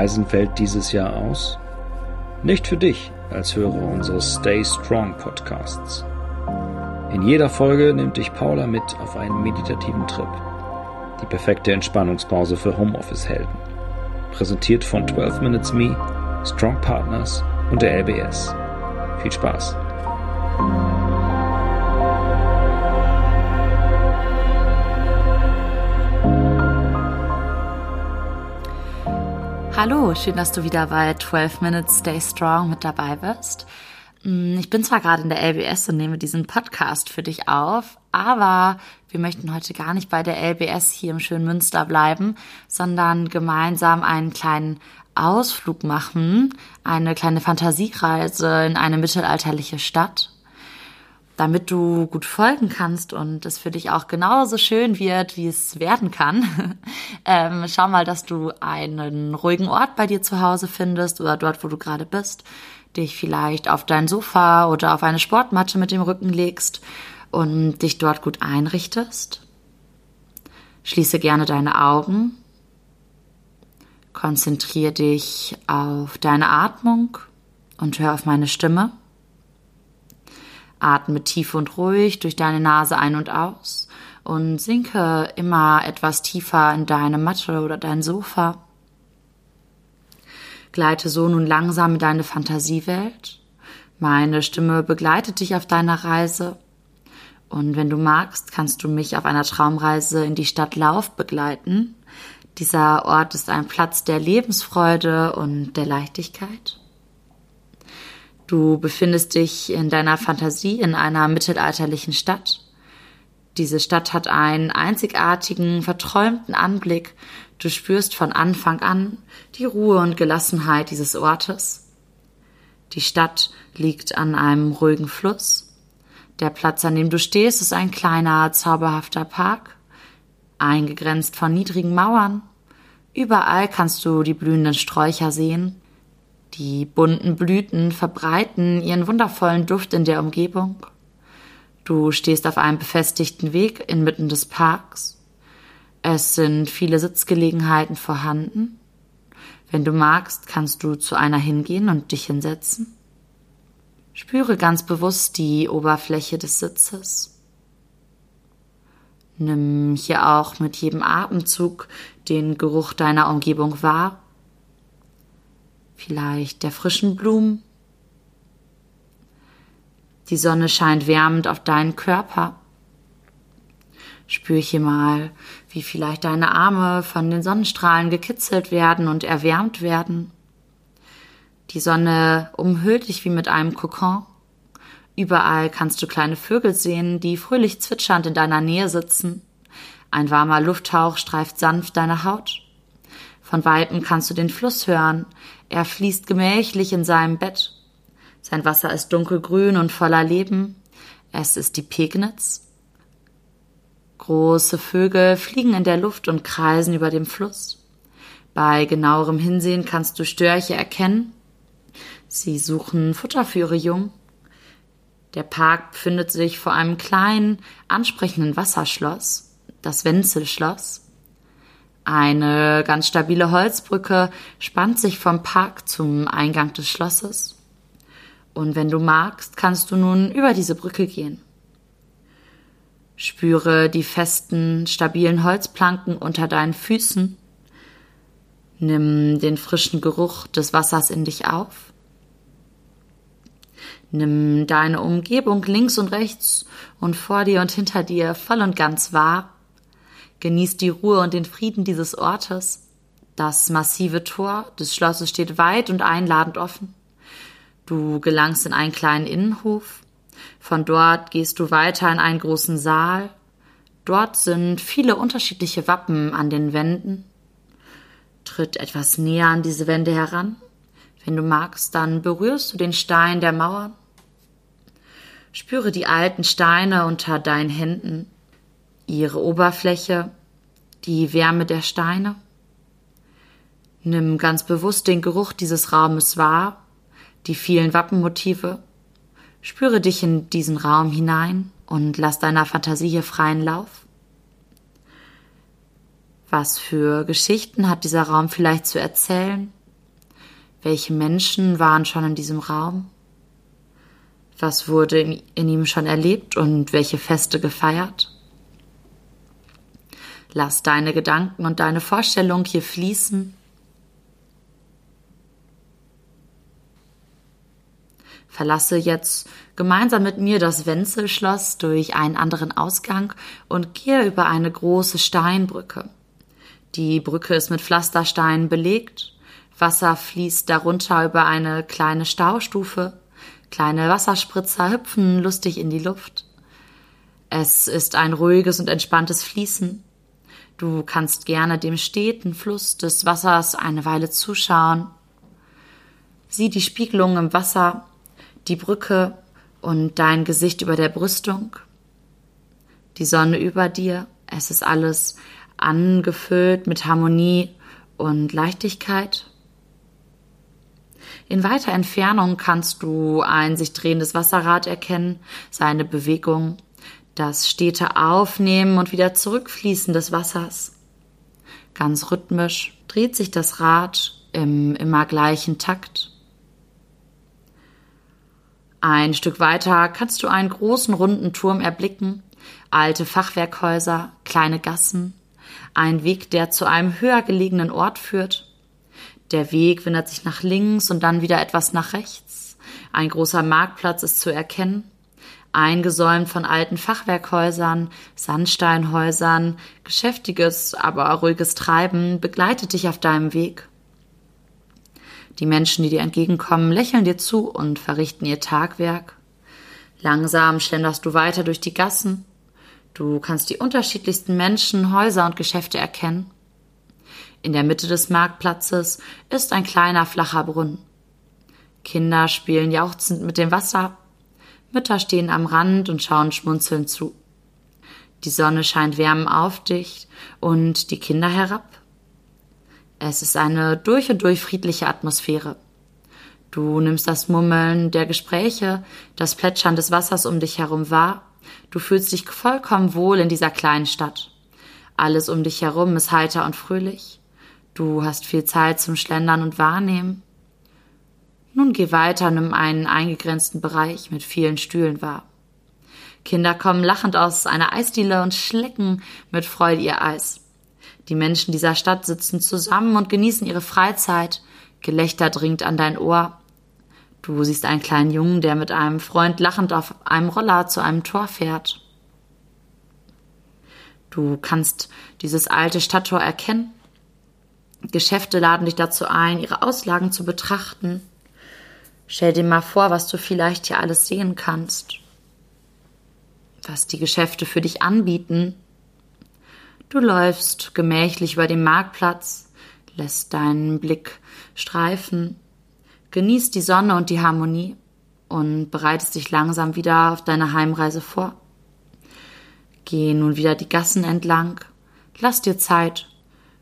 Reisen fällt dieses Jahr aus? Nicht für dich als Hörer unseres Stay Strong Podcasts. In jeder Folge nimmt dich Paula mit auf einen meditativen Trip. Die perfekte Entspannungspause für Homeoffice-Helden. Präsentiert von 12 Minutes Me, Strong Partners und der LBS. Viel Spaß! Hallo, schön, dass du wieder bei 12 Minutes Stay Strong mit dabei bist. Mm, ich bin zwar gerade in der LBS und nehme diesen Podcast für dich auf, aber wir möchten heute gar nicht bei der LBS hier im schönen Münster bleiben, sondern gemeinsam einen kleinen Ausflug machen, eine kleine Fantasiereise in eine mittelalterliche Stadt damit du gut folgen kannst und es für dich auch genauso schön wird, wie es werden kann. ähm, schau mal, dass du einen ruhigen Ort bei dir zu Hause findest oder dort, wo du gerade bist, dich vielleicht auf dein Sofa oder auf eine Sportmatte mit dem Rücken legst und dich dort gut einrichtest. Schließe gerne deine Augen. Konzentriere dich auf deine Atmung und hör auf meine Stimme. Atme tief und ruhig durch deine Nase ein und aus und sinke immer etwas tiefer in deine Matte oder dein Sofa. Gleite so nun langsam in deine Fantasiewelt. Meine Stimme begleitet dich auf deiner Reise. Und wenn du magst, kannst du mich auf einer Traumreise in die Stadt Lauf begleiten. Dieser Ort ist ein Platz der Lebensfreude und der Leichtigkeit. Du befindest dich in deiner Fantasie in einer mittelalterlichen Stadt. Diese Stadt hat einen einzigartigen, verträumten Anblick. Du spürst von Anfang an die Ruhe und Gelassenheit dieses Ortes. Die Stadt liegt an einem ruhigen Fluss. Der Platz, an dem du stehst, ist ein kleiner, zauberhafter Park, eingegrenzt von niedrigen Mauern. Überall kannst du die blühenden Sträucher sehen, die bunten Blüten verbreiten ihren wundervollen Duft in der Umgebung. Du stehst auf einem befestigten Weg inmitten des Parks. Es sind viele Sitzgelegenheiten vorhanden. Wenn du magst, kannst du zu einer hingehen und dich hinsetzen. Spüre ganz bewusst die Oberfläche des Sitzes. Nimm hier auch mit jedem Atemzug den Geruch deiner Umgebung wahr vielleicht der frischen Blumen. Die Sonne scheint wärmend auf deinen Körper. Spür hier mal, wie vielleicht deine Arme von den Sonnenstrahlen gekitzelt werden und erwärmt werden. Die Sonne umhüllt dich wie mit einem Kokon. Überall kannst du kleine Vögel sehen, die fröhlich zwitschernd in deiner Nähe sitzen. Ein warmer Lufthauch streift sanft deine Haut. Von weitem kannst du den Fluss hören. Er fließt gemächlich in seinem Bett. Sein Wasser ist dunkelgrün und voller Leben. Es ist die Pegnitz. Große Vögel fliegen in der Luft und kreisen über dem Fluss. Bei genauerem Hinsehen kannst du Störche erkennen. Sie suchen Futter für ihre Jungen. Der Park befindet sich vor einem kleinen, ansprechenden Wasserschloss, das Wenzelschloss. Eine ganz stabile Holzbrücke spannt sich vom Park zum Eingang des Schlosses. Und wenn du magst, kannst du nun über diese Brücke gehen. Spüre die festen, stabilen Holzplanken unter deinen Füßen. Nimm den frischen Geruch des Wassers in dich auf. Nimm deine Umgebung links und rechts und vor dir und hinter dir voll und ganz wahr Genieß die Ruhe und den Frieden dieses Ortes. Das massive Tor des Schlosses steht weit und einladend offen. Du gelangst in einen kleinen Innenhof. Von dort gehst du weiter in einen großen Saal. Dort sind viele unterschiedliche Wappen an den Wänden. Tritt etwas näher an diese Wände heran. Wenn du magst, dann berührst du den Stein der Mauer. Spüre die alten Steine unter deinen Händen ihre Oberfläche, die Wärme der Steine. Nimm ganz bewusst den Geruch dieses Raumes wahr, die vielen Wappenmotive. Spüre dich in diesen Raum hinein und lass deiner Fantasie hier freien Lauf. Was für Geschichten hat dieser Raum vielleicht zu erzählen? Welche Menschen waren schon in diesem Raum? Was wurde in, ihm schon erlebt und welche Feste gefeiert? Lass deine Gedanken und deine Vorstellung hier fließen. Verlasse jetzt gemeinsam mit mir das Wenzelschloss durch einen anderen Ausgang und gehe über eine große Steinbrücke. Die Brücke ist mit Pflastersteinen belegt. Wasser fließt darunter über eine kleine Staustufe. Kleine Wasserspritzer hüpfen lustig in die Luft. Es ist ein ruhiges und entspanntes Fließen. Du kannst gerne dem steten Fluss des Wassers eine Weile zuschauen. Sieh die Spiegelung im Wasser, die Brücke und dein Gesicht über der Brüstung. Die Sonne über dir. Es ist alles angefüllt mit Harmonie und Leichtigkeit. In weiter Entfernung kannst du ein sich drehendes Wasserrad erkennen, seine Bewegung das stete Aufnehmen und wieder Zurückfließen des Wassers. Ganz rhythmisch dreht sich das Rad im immer gleichen Takt. Ein Stück weiter kannst du einen großen runden Turm erblicken, alte Fachwerkhäuser, kleine Gassen, ein Weg, der zu einem höher gelegenen Ort führt. Der Weg wendet sich nach links und dann wieder etwas nach rechts. Ein großer Marktplatz ist zu erkennen eingesäumt von alten Fachwerkhäusern, Sandsteinhäusern, geschäftiges, aber ruhiges Treiben begleitet dich auf deinem Weg. Die Menschen, die dir entgegenkommen, lächeln dir zu und verrichten ihr Tagwerk. Langsam schlenderst du weiter durch die Gassen. Du kannst die unterschiedlichsten Menschen, Häuser und Geschäfte erkennen. In der Mitte des Marktplatzes ist ein kleiner flacher Brunnen. Kinder spielen jauchzend mit dem Wasser, Mütter stehen am Rand und schauen schmunzelnd zu. Die Sonne scheint wärmend auf dich und die Kinder herab. Es ist eine durch und durch friedliche Atmosphäre. Du nimmst das Mummeln der Gespräche, das Plätschern des Wassers um dich herum wahr. Du fühlst dich vollkommen wohl in dieser kleinen Stadt. Alles um dich herum ist heiter und fröhlich. Du hast viel Zeit zum Schlendern und Wahrnehmen. Nun geh weiter, nimm einen eingegrenzten Bereich mit vielen Stühlen wahr. Kinder kommen lachend aus einer Eisdiele und schlecken mit Freude ihr Eis. Die Menschen dieser Stadt sitzen zusammen und genießen ihre Freizeit. Gelächter dringt an dein Ohr. Du siehst einen kleinen Jungen, der mit einem Freund lachend auf einem Roller zu einem Tor fährt. Du kannst dieses alte Stadttor erkennen. Geschäfte laden dich dazu ein, ihre Auslagen zu betrachten. Stell dir mal vor, was du vielleicht hier alles sehen kannst. Was die Geschäfte für dich anbieten. Du läufst gemächlich über den Marktplatz, lässt deinen Blick streifen, genießt die Sonne und die Harmonie und bereitest dich langsam wieder auf deine Heimreise vor. Geh nun wieder die Gassen entlang, lass dir Zeit,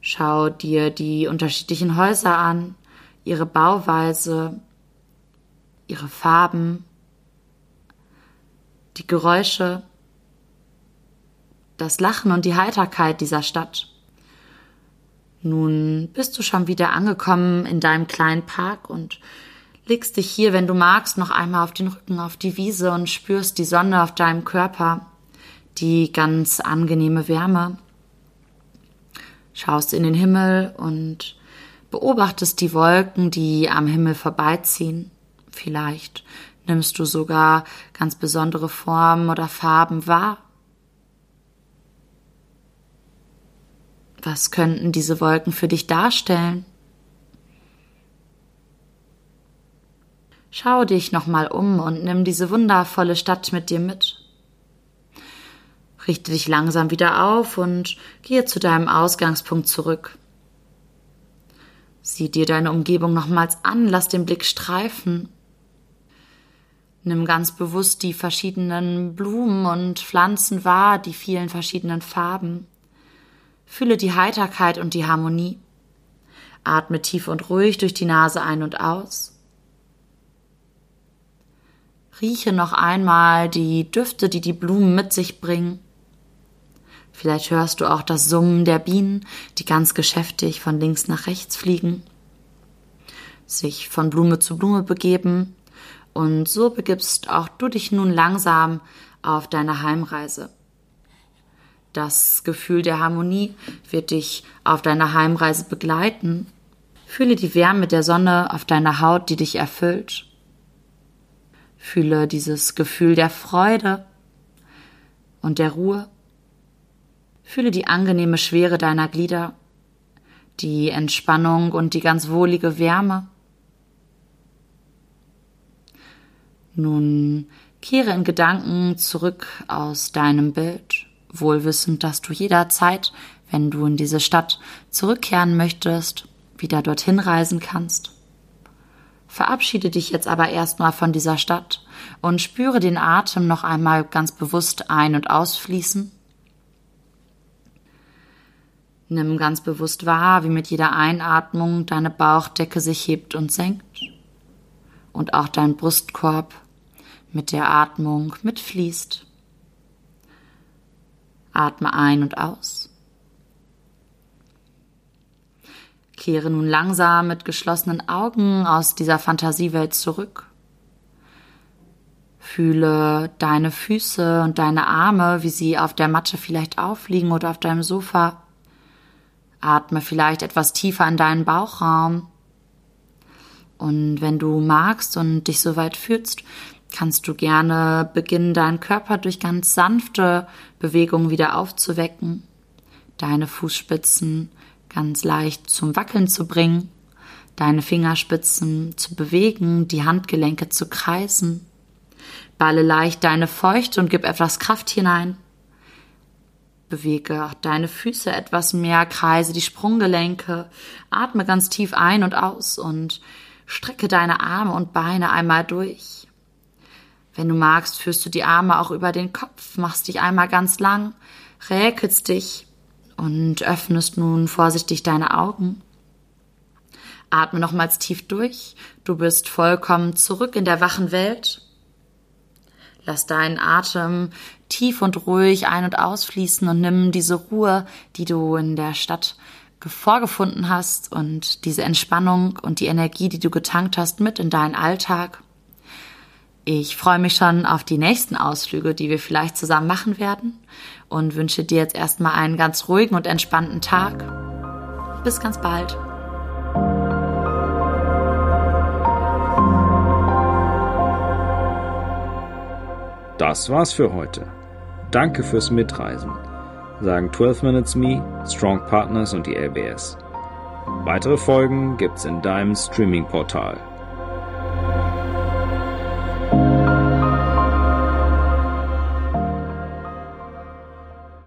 schau dir die unterschiedlichen Häuser an, ihre Bauweise, ihre Farben, die Geräusche, das Lachen und die Heiterkeit dieser Stadt. Nun bist du schon wieder angekommen in deinem kleinen Park und legst dich hier, wenn du magst, noch einmal auf den Rücken auf die Wiese und spürst die Sonne auf deinem Körper, die ganz angenehme Wärme. Schaust in den Himmel und beobachtest die Wolken, die am Himmel vorbeiziehen. Vielleicht nimmst du sogar ganz besondere Formen oder Farben wahr. Was könnten diese Wolken für dich darstellen? Schau dich nochmal um und nimm diese wundervolle Stadt mit dir mit. Richte dich langsam wieder auf und gehe zu deinem Ausgangspunkt zurück. Sieh dir deine Umgebung nochmals an, lass den Blick streifen Nimm ganz bewusst die verschiedenen Blumen und Pflanzen wahr, die vielen verschiedenen Farben. Fühle die Heiterkeit und die Harmonie. Atme tief und ruhig durch die Nase ein und aus. Rieche noch einmal die Düfte, die die Blumen mit sich bringen. Vielleicht hörst du auch das Summen der Bienen, die ganz geschäftig von links nach rechts fliegen. sich von Blume zu Blume begeben. Und so begibst auch du dich nun langsam auf deine Heimreise. Das Gefühl der Harmonie wird dich auf deiner Heimreise begleiten. Fühle die Wärme der Sonne auf deiner Haut, die dich erfüllt. Fühle dieses Gefühl der Freude und der Ruhe. Fühle die angenehme Schwere deiner Glieder, die Entspannung und die ganz wohlige Wärme. Nun kehre in Gedanken zurück aus deinem Bild, wohlwissend, dass du jederzeit, wenn du in diese Stadt zurückkehren möchtest, wieder dorthin reisen kannst. Verabschiede dich jetzt aber erstmal von dieser Stadt und spüre den Atem noch einmal ganz bewusst ein- und ausfließen. Nimm ganz bewusst wahr, wie mit jeder Einatmung deine Bauchdecke sich hebt und senkt und auch dein Brustkorb mit der Atmung mitfließt. Atme ein und aus. Kehre nun langsam mit geschlossenen Augen aus dieser Fantasiewelt zurück. Fühle deine Füße und deine Arme, wie sie auf der Matte vielleicht aufliegen oder auf deinem Sofa. Atme vielleicht etwas tiefer in deinen Bauchraum. Und wenn du magst und dich soweit fühlst, kannst du gerne beginnen, deinen Körper durch ganz sanfte Bewegungen wieder aufzuwecken, deine Fußspitzen ganz leicht zum Wackeln zu bringen, deine Fingerspitzen zu bewegen, die Handgelenke zu kreisen. Balle leicht deine Feuchte und gib etwas Kraft hinein. Bewege auch deine Füße etwas mehr, kreise die Sprunggelenke, atme ganz tief ein und aus und strecke deine Arme und Beine einmal durch. Wenn du magst, führst du die Arme auch über den Kopf, machst dich einmal ganz lang, räkelst dich und öffnest nun vorsichtig deine Augen. Atme nochmals tief durch. Du bist vollkommen zurück in der wachen Welt. Lass deinen Atem tief und ruhig ein- und ausfließen und nimm diese Ruhe, die du in der Stadt vorgefunden hast und diese Entspannung und die Energie, die du getankt hast, mit in deinen Alltag. Ich freue mich schon auf die nächsten Ausflüge, die wir vielleicht zusammen machen werden und wünsche dir jetzt erstmal einen ganz ruhigen und entspannten Tag. Bis ganz bald. Das war's für heute. Danke fürs Mitreisen, sagen 12 Minutes Me, Strong Partners und die LBS. Weitere Folgen gibt's in deinem Streaming-Portal